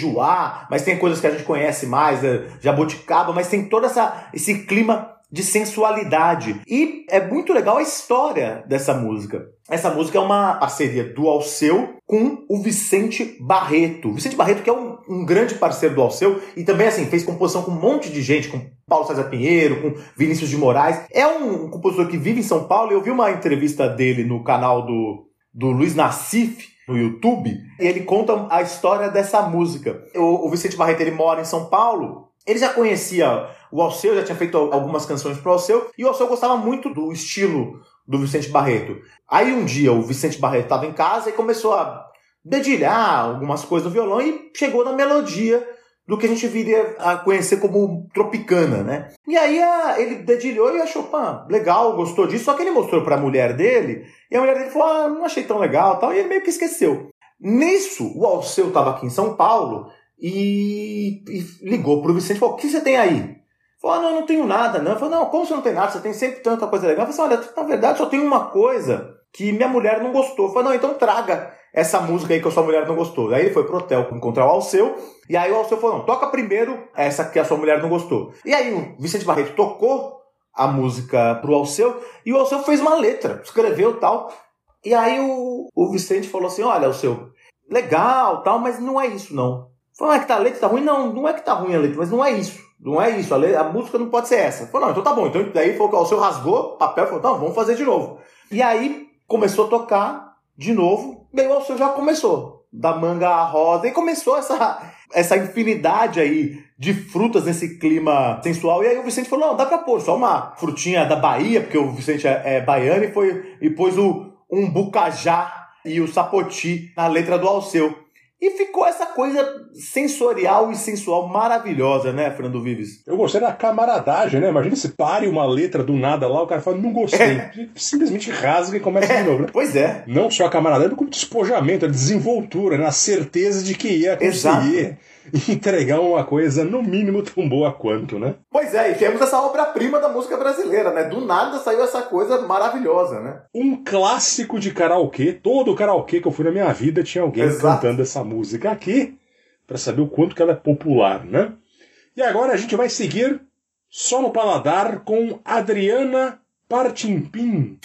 mas tem coisas que a gente conhece mais, né? jabuticaba, mas tem todo essa, esse clima de sensualidade. E é muito legal a história dessa música. Essa música é uma parceria do Alceu com o Vicente Barreto. Vicente Barreto, que é um, um grande parceiro do Alceu, e também assim fez composição com um monte de gente, com Paulo César Pinheiro, com Vinícius de Moraes. É um compositor que vive em São Paulo. Eu vi uma entrevista dele no canal do, do Luiz Nassif, no YouTube, e ele conta a história dessa música. O, o Vicente Barreto ele mora em São Paulo. Ele já conhecia o Alceu, já tinha feito algumas canções pro Alceu, e o Alceu gostava muito do estilo do Vicente Barreto. Aí um dia o Vicente Barreto estava em casa e começou a dedilhar algumas coisas no violão e chegou na melodia do que a gente viria a conhecer como tropicana, né? E aí a, ele dedilhou e achou, pá, legal, gostou disso, só que ele mostrou para a mulher dele, e a mulher dele falou, ah, não achei tão legal, tal, e ele meio que esqueceu. Nisso, o Alceu estava aqui em São Paulo e, e ligou pro Vicente e falou, o que você tem aí? Falou, ah, não, não tenho nada, não. Falei, não, como você não tem nada? Você tem sempre tanta coisa legal. Eu falei, olha, na verdade só tem uma coisa que minha mulher não gostou. Falei, não, então traga essa música aí que a sua mulher não gostou. Aí ele foi pro hotel encontrar o Alceu, e aí o Alceu falou, não, toca primeiro essa que a sua mulher não gostou. E aí o Vicente Barreto tocou a música pro Alceu, e o Alceu fez uma letra, escreveu tal. E aí o, o Vicente falou assim, olha, Alceu, legal, tal, mas não é isso não. Falou, ah, que tá, a letra tá ruim? Não, não é que tá ruim a letra, mas não é isso. Não é isso, a, letra, a música não pode ser essa. Falou, não, então tá bom. Então daí que o Alceu rasgou papel e falou, não, vamos fazer de novo. E aí começou a tocar de novo, aí o Alceu já começou. Da manga rosa, e começou essa, essa infinidade aí de frutas nesse clima sensual. E aí o Vicente falou: não, dá pra pôr só uma frutinha da Bahia, porque o Vicente é, é baiano, e, foi, e pôs o, um bucajá e o sapoti na letra do Alceu. E ficou essa coisa sensorial e sensual maravilhosa, né, Fernando Vives? Eu gostei da camaradagem, né? Imagina se pare uma letra do nada lá, o cara fala, não gostei. É. Simplesmente rasga e começa de novo, né? Pois é. Não só a camaradagem, como despojamento, a desenvoltura, né? a certeza de que ia conseguir entregar uma coisa, no mínimo, tão boa quanto, né? Pois é, e temos essa obra-prima da música brasileira, né? Do nada saiu essa coisa maravilhosa, né? Um clássico de karaokê. Todo karaokê que eu fui na minha vida tinha alguém Exato. cantando essa música aqui, para saber o quanto que ela é popular, né? E agora a gente vai seguir só no paladar com Adriana Partimpim.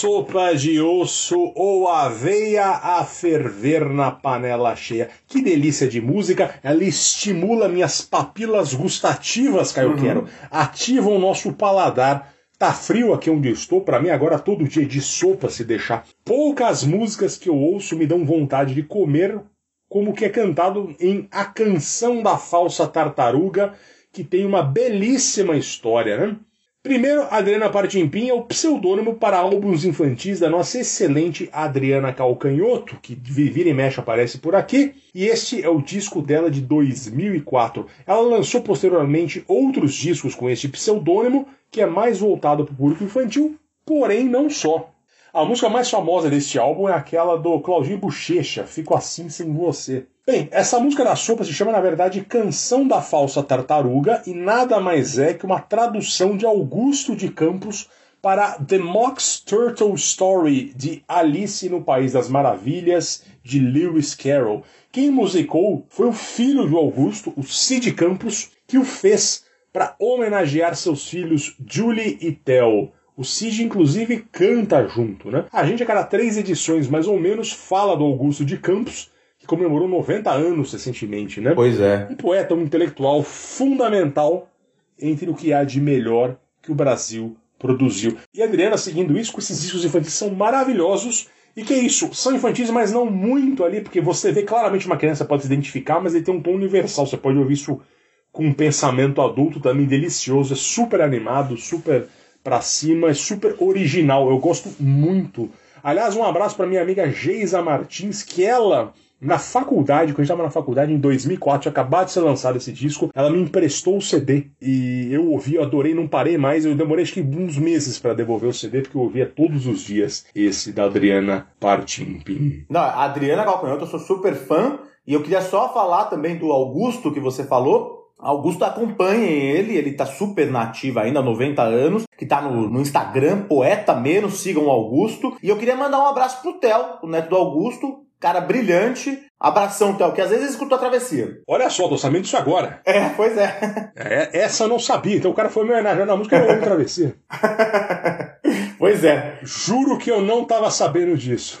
Sopa de osso ou aveia a ferver na panela cheia. Que delícia de música. Ela estimula minhas papilas gustativas, Caio Quero. Ativa o nosso paladar. Tá frio aqui onde eu estou, para mim agora todo dia de sopa se deixar. Poucas músicas que eu ouço me dão vontade de comer, como que é cantado em A Canção da Falsa Tartaruga, que tem uma belíssima história, né? Primeiro, Adriana Partimpim é o pseudônimo para álbuns infantis da nossa excelente Adriana Calcanhoto, que vira e mexe aparece por aqui, e este é o disco dela de 2004. Ela lançou posteriormente outros discos com este pseudônimo, que é mais voltado para o público infantil, porém não só. A música mais famosa deste álbum é aquela do Claudinho Bochecha, Fico Assim Sem Você. Bem, essa música da sopa se chama, na verdade, Canção da Falsa Tartaruga e nada mais é que uma tradução de Augusto de Campos para The Mox Turtle Story de Alice no País das Maravilhas de Lewis Carroll. Quem musicou foi o filho do Augusto, o Cid Campos, que o fez para homenagear seus filhos Julie e Theo. O Cid, inclusive, canta junto, né? A gente, a cada três edições, mais ou menos, fala do Augusto de Campos, comemorou 90 anos recentemente, né? Pois é. Um poeta, um intelectual fundamental entre o que há de melhor que o Brasil produziu. E a Adriana, seguindo isso, com esses discos infantis são maravilhosos. E que é isso? São infantis, mas não muito ali, porque você vê claramente uma criança pode se identificar, mas ele tem um tom universal. Você pode ouvir isso com um pensamento adulto também delicioso. É super animado, super pra cima, é super original. Eu gosto muito. Aliás, um abraço para minha amiga Geisa Martins, que ela na faculdade, quando eu estava na faculdade em 2004, tinha acabado de ser lançado esse disco, ela me emprestou o CD e eu ouvi, eu adorei, não parei mais. Eu demorei acho que uns meses para devolver o CD, porque eu ouvia todos os dias esse da Adriana Partimpim. Não, a Adriana Calcanhoto, eu sou super fã. E eu queria só falar também do Augusto que você falou. Augusto acompanhem ele, ele tá super nativo ainda, 90 anos, que tá no, no Instagram, Poeta Menos, sigam o Augusto. E eu queria mandar um abraço pro Theo, o neto do Augusto, cara brilhante. Abração, Theo, que às vezes escutou a travessia. Olha só, tô sabendo disso agora. É, pois é. É, essa eu não sabia, então o cara foi me homenagear na música e eu ouvi travessia. pois é. Juro que eu não tava sabendo disso.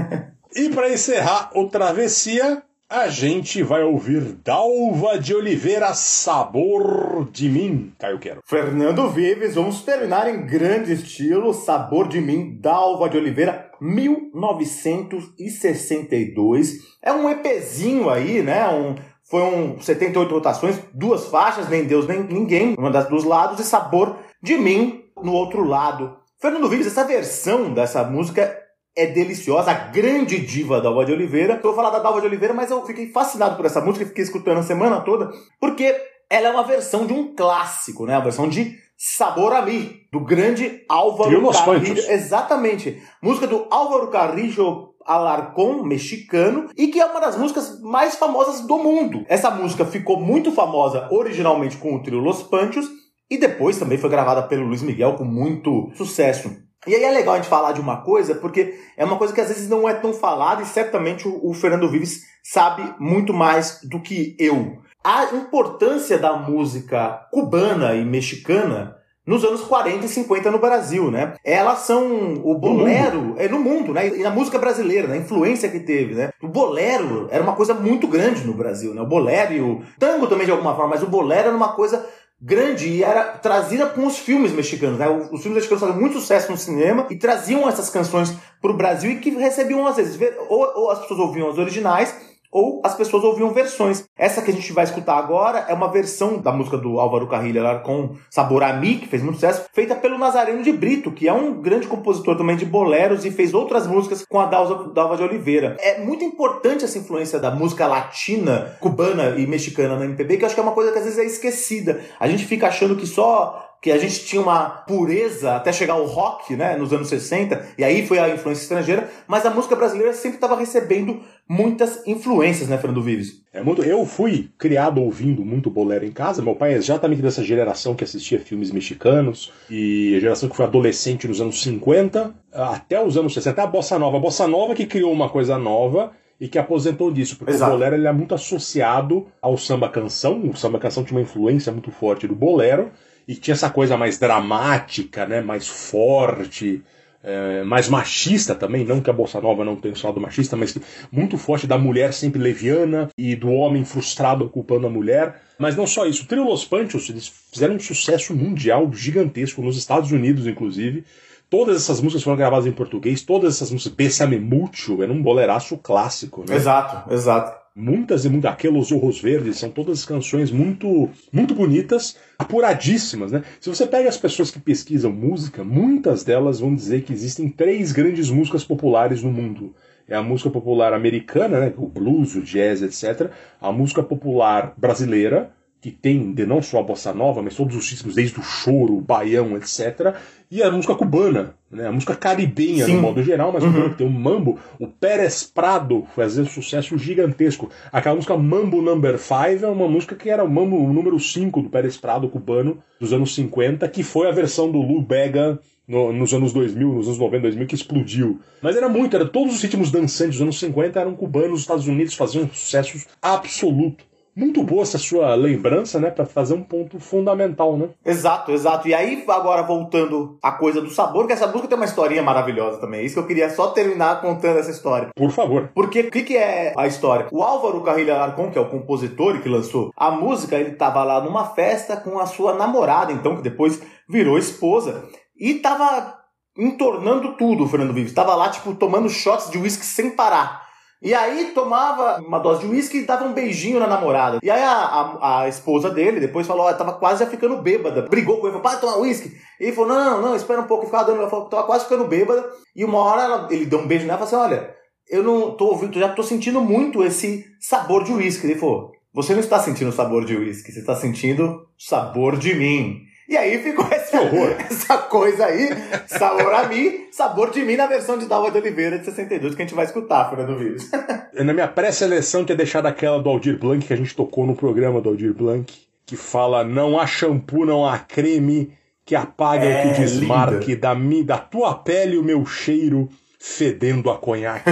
e para encerrar o Travessia, a gente vai ouvir Dalva de Oliveira, Sabor de Mim. Caio Quero. Fernando Vives, vamos terminar em grande estilo, Sabor de Mim, Dalva de Oliveira, 1962. É um EPzinho aí, né? Um, foi um 78 rotações, duas faixas, nem Deus nem ninguém, uma das dos lados, e Sabor de Mim no outro lado. Fernando Vives, essa versão dessa música é deliciosa, a grande diva Dalva de Oliveira. Eu vou falar da Dalva de Oliveira, mas eu fiquei fascinado por essa música, fiquei escutando a semana toda, porque ela é uma versão de um clássico, né? A versão de Sabor a mim, do grande Álvaro Carrillo. Exatamente. Música do Álvaro Carrillo Alarcón, mexicano, e que é uma das músicas mais famosas do mundo. Essa música ficou muito famosa originalmente com o trio Los Panchos, e depois também foi gravada pelo Luiz Miguel com muito sucesso. E aí é legal a gente falar de uma coisa, porque é uma coisa que às vezes não é tão falada e certamente o, o Fernando Vives sabe muito mais do que eu. A importância da música cubana e mexicana nos anos 40 e 50 no Brasil, né? Elas são o bolero, é no mundo, né? E na música brasileira, na influência que teve, né? O bolero era uma coisa muito grande no Brasil, né? O bolero e o tango também de alguma forma, mas o bolero era uma coisa grande e era trazida com os filmes mexicanos, né? Os filmes mexicanos faziam muito sucesso no cinema e traziam essas canções pro Brasil e que recebiam às vezes ou, ou as pessoas ouviam as originais ou as pessoas ouviam versões. Essa que a gente vai escutar agora é uma versão da música do Álvaro Carrilha com Sabor que fez muito sucesso, feita pelo Nazareno de Brito, que é um grande compositor também de boleros e fez outras músicas com a Dalva, Dalva de Oliveira. É muito importante essa influência da música latina, cubana e mexicana na MPB, que eu acho que é uma coisa que às vezes é esquecida. A gente fica achando que só que a gente tinha uma pureza até chegar ao rock, né, nos anos 60, e aí foi a influência estrangeira, mas a música brasileira sempre estava recebendo muitas influências, né, Fernando Vives? É muito. Eu fui criado ouvindo muito bolero em casa. Meu pai é exatamente dessa geração que assistia filmes mexicanos e a geração que foi adolescente nos anos 50 até os anos 60. A bossa nova, a bossa nova que criou uma coisa nova e que aposentou disso, porque Exato. o bolero ele é muito associado ao samba canção. O samba canção tinha uma influência muito forte do bolero e tinha essa coisa mais dramática, né, mais forte, é, mais machista também, não que a Bossa Nova não tenha um lado machista, mas muito forte da mulher sempre leviana e do homem frustrado ocupando a mulher. Mas não só isso, Trio Los Panchos eles fizeram um sucesso mundial gigantesco, nos Estados Unidos inclusive. Todas essas músicas foram gravadas em português, todas essas músicas, Bessame Mucho, era um boleraço clássico, né? Exato, exato. Muitas e muitas, aqueles Orros Verdes, são todas canções muito, muito bonitas, apuradíssimas, né? Se você pega as pessoas que pesquisam música, muitas delas vão dizer que existem três grandes músicas populares no mundo. É a música popular americana, né? o blues, o jazz, etc. A música popular brasileira, que tem de não só a bossa nova, mas todos os ritmos, desde o choro, o baião, etc. E a música cubana, né? a música caribenha, Sim. no modo geral, mas Uhum. tem o mambo. O Pérez Prado fazia um sucesso gigantesco. Aquela música Mambo Number 5 é uma música que era o mambo número 5 do Pérez Prado cubano, dos anos 50, que foi a versão do Lou Bega no- nos anos 2000, nos anos 90, 2000, que explodiu. Mas era muito, era todos os ritmos dançantes dos anos 50 eram cubanos, os Estados Unidos faziam sucesso absoluto. Muito boa essa sua lembrança, né, Pra fazer um ponto fundamental, né? Exato, exato. E aí, agora voltando à coisa do sabor, que essa música tem uma historinha maravilhosa também. É isso que eu queria só terminar contando essa história. Por favor. Porque o que, que é a história? O Álvaro Carrilha Alarcon, que é o compositor que lançou a música, ele tava lá numa festa com a sua namorada, então, que depois virou esposa, e tava entornando tudo, o Fernando Vives. Tava lá, tipo, tomando shots de uísque sem parar. E aí tomava uma dose de uísque e dava um beijinho na namorada. E aí a, a, a esposa dele depois falou, ó, tava quase já ficando bêbada. Brigou com ele, falou, para tomar uísque. E ele falou, não, não, espera um pouco. E ficava dando, ela falou, tava quase ficando bêbada. E uma hora ela- ele deu um beijo nela e falou assim, olha, eu não tô ouvindo, já tô sentindo muito esse sabor de uísque. Ele falou, você não está sentindo o sabor de uísque, você está sentindo sabor de mim. E aí ficou essa, essa coisa aí, sabor a mim, sabor de mim na versão de Dalva de Oliveira de 62 que a gente vai escutar, Fernando Vives. Na minha pré-seleção tinha deixado aquela do Aldir Blanc que a gente tocou no programa do Aldir Blanc, que fala: não há shampoo, não há creme que apague É, ou que desmarque da, mi, da tua pele o meu cheiro fedendo a conhaque.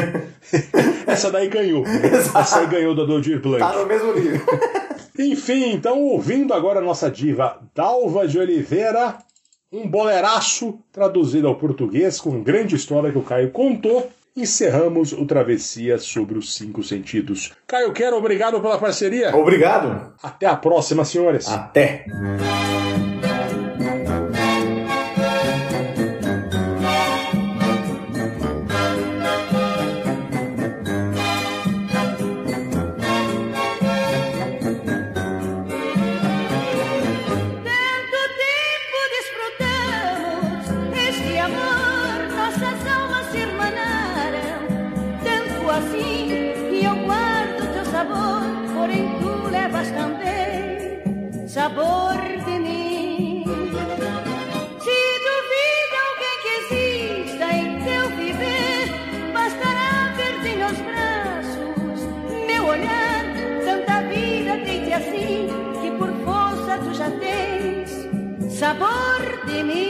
Essa daí ganhou. Essa aí ganhou da do Aldir Blanc. Tá no mesmo nível. Enfim, então ouvindo agora a nossa diva Dalva de Oliveira, um boleraço traduzido ao português com grande história que o Caio contou. Encerramos o Travessia sobre os Cinco Sentidos. Caio Quero, obrigado pela parceria. Obrigado. Até a próxima, senhores. Até. Assim que eu guardo teu sabor, porém tu levas também sabor de mim. Se duvida alguém que exista em teu viver, bastará ver-te meus braços, meu olhar. Tanta vida tem-te assim que por força tu já tens sabor de mim.